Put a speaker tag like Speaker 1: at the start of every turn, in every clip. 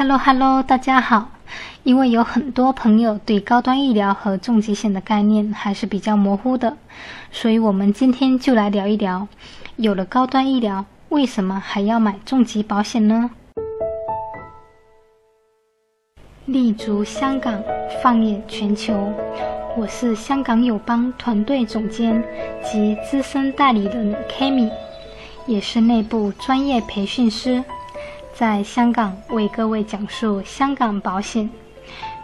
Speaker 1: Hello Hello，大家好。因为有很多朋友对高端医疗和重疾险的概念还是比较模糊的，所以我们今天就来聊一聊，有了高端医疗，为什么还要买重疾保险呢？立足香港，放眼全球，我是香港友邦团队总监及资深代理人 Kami，也是内部专业培训师。在香港为各位讲述香港保险，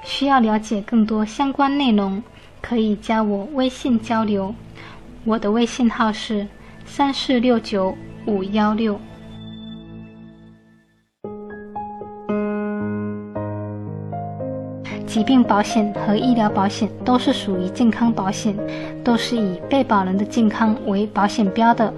Speaker 1: 需要了解更多相关内容，可以加我微信交流。我的微信号是三四六九五幺六。疾病保险和医疗保险都是属于健康保险，都是以被保人的健康为保险标的。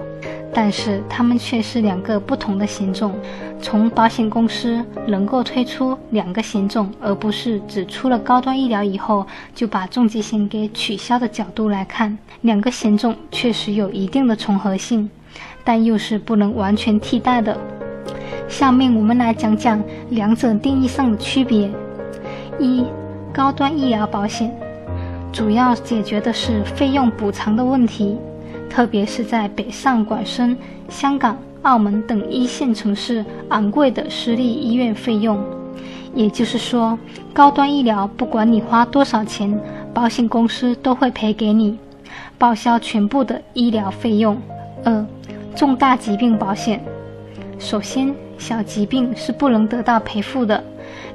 Speaker 1: 但是它们却是两个不同的险种。从保险公司能够推出两个险种，而不是只出了高端医疗以后就把重疾险给取消的角度来看，两个险种确实有一定的重合性，但又是不能完全替代的。下面我们来讲讲两者定义上的区别。一、高端医疗保险主要解决的是费用补偿的问题。特别是在北上广深、香港、澳门等一线城市，昂贵的私立医院费用，也就是说，高端医疗不管你花多少钱，保险公司都会赔给你，报销全部的医疗费用。二、重大疾病保险，首先，小疾病是不能得到赔付的，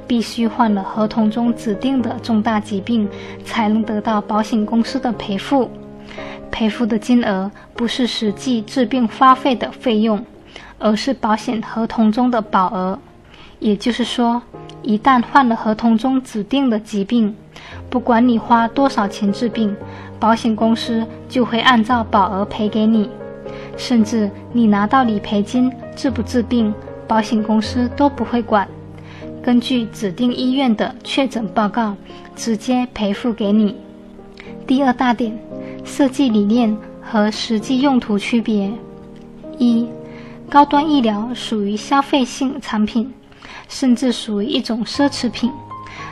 Speaker 1: 必须患了合同中指定的重大疾病，才能得到保险公司的赔付。赔付的金额不是实际治病花费的费用，而是保险合同中的保额。也就是说，一旦患了合同中指定的疾病，不管你花多少钱治病，保险公司就会按照保额赔给你。甚至你拿到理赔金治不治病，保险公司都不会管，根据指定医院的确诊报告，直接赔付给你。第二大点。设计理念和实际用途区别：一、高端医疗属于消费性产品，甚至属于一种奢侈品。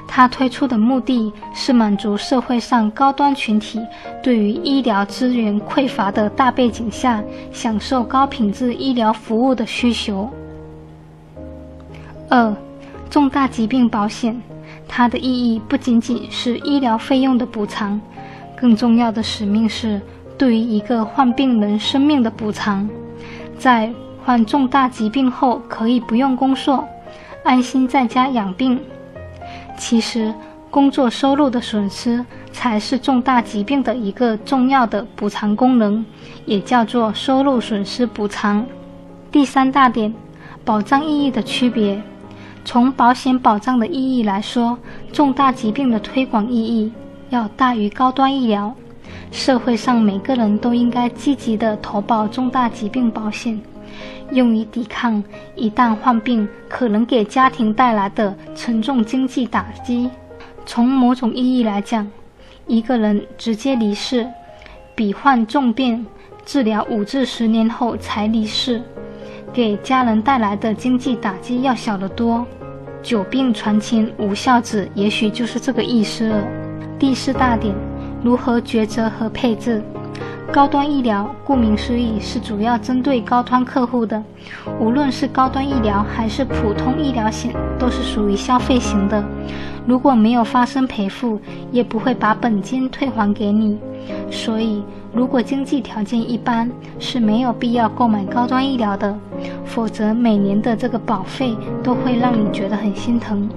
Speaker 1: 它推出的目的是满足社会上高端群体对于医疗资源匮乏的大背景下，享受高品质医疗服务的需求。二、重大疾病保险，它的意义不仅仅是医疗费用的补偿。更重要的使命是对于一个患病人生命的补偿，在患重大疾病后可以不用工作，安心在家养病。其实，工作收入的损失才是重大疾病的一个重要的补偿功能，也叫做收入损失补偿。第三大点，保障意义的区别。从保险保障的意义来说，重大疾病的推广意义。要大于高端医疗，社会上每个人都应该积极的投保重大疾病保险，用于抵抗一旦患病可能给家庭带来的沉重经济打击。从某种意义来讲，一个人直接离世，比患重病治疗五至十年后才离世，给家人带来的经济打击要小得多。久病床前无孝子，也许就是这个意思了。第四大点，如何抉择和配置？高端医疗顾名思义是主要针对高端客户的，无论是高端医疗还是普通医疗险，都是属于消费型的。如果没有发生赔付，也不会把本金退还给你。所以，如果经济条件一般，是没有必要购买高端医疗的。否则，每年的这个保费都会让你觉得很心疼。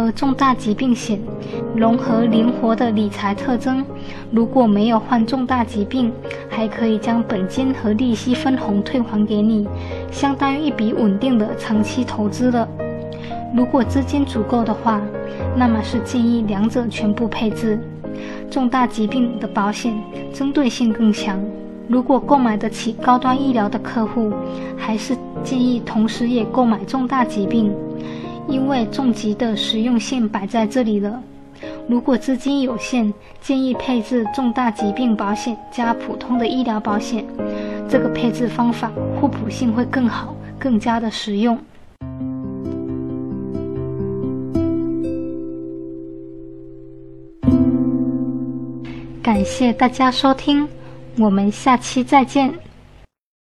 Speaker 1: 而重大疾病险融合灵活的理财特征，如果没有患重大疾病，还可以将本金和利息分红退还给你，相当于一笔稳定的长期投资了。如果资金足够的话，那么是建议两者全部配置。重大疾病的保险针对性更强，如果购买得起高端医疗的客户，还是建议同时也购买重大疾病。因为重疾的实用性摆在这里了如果资金有限建议配置重大疾病保险加普通的医疗保险这个配置方法互补性会更好更加的实用。感谢大家收听我们下期再见。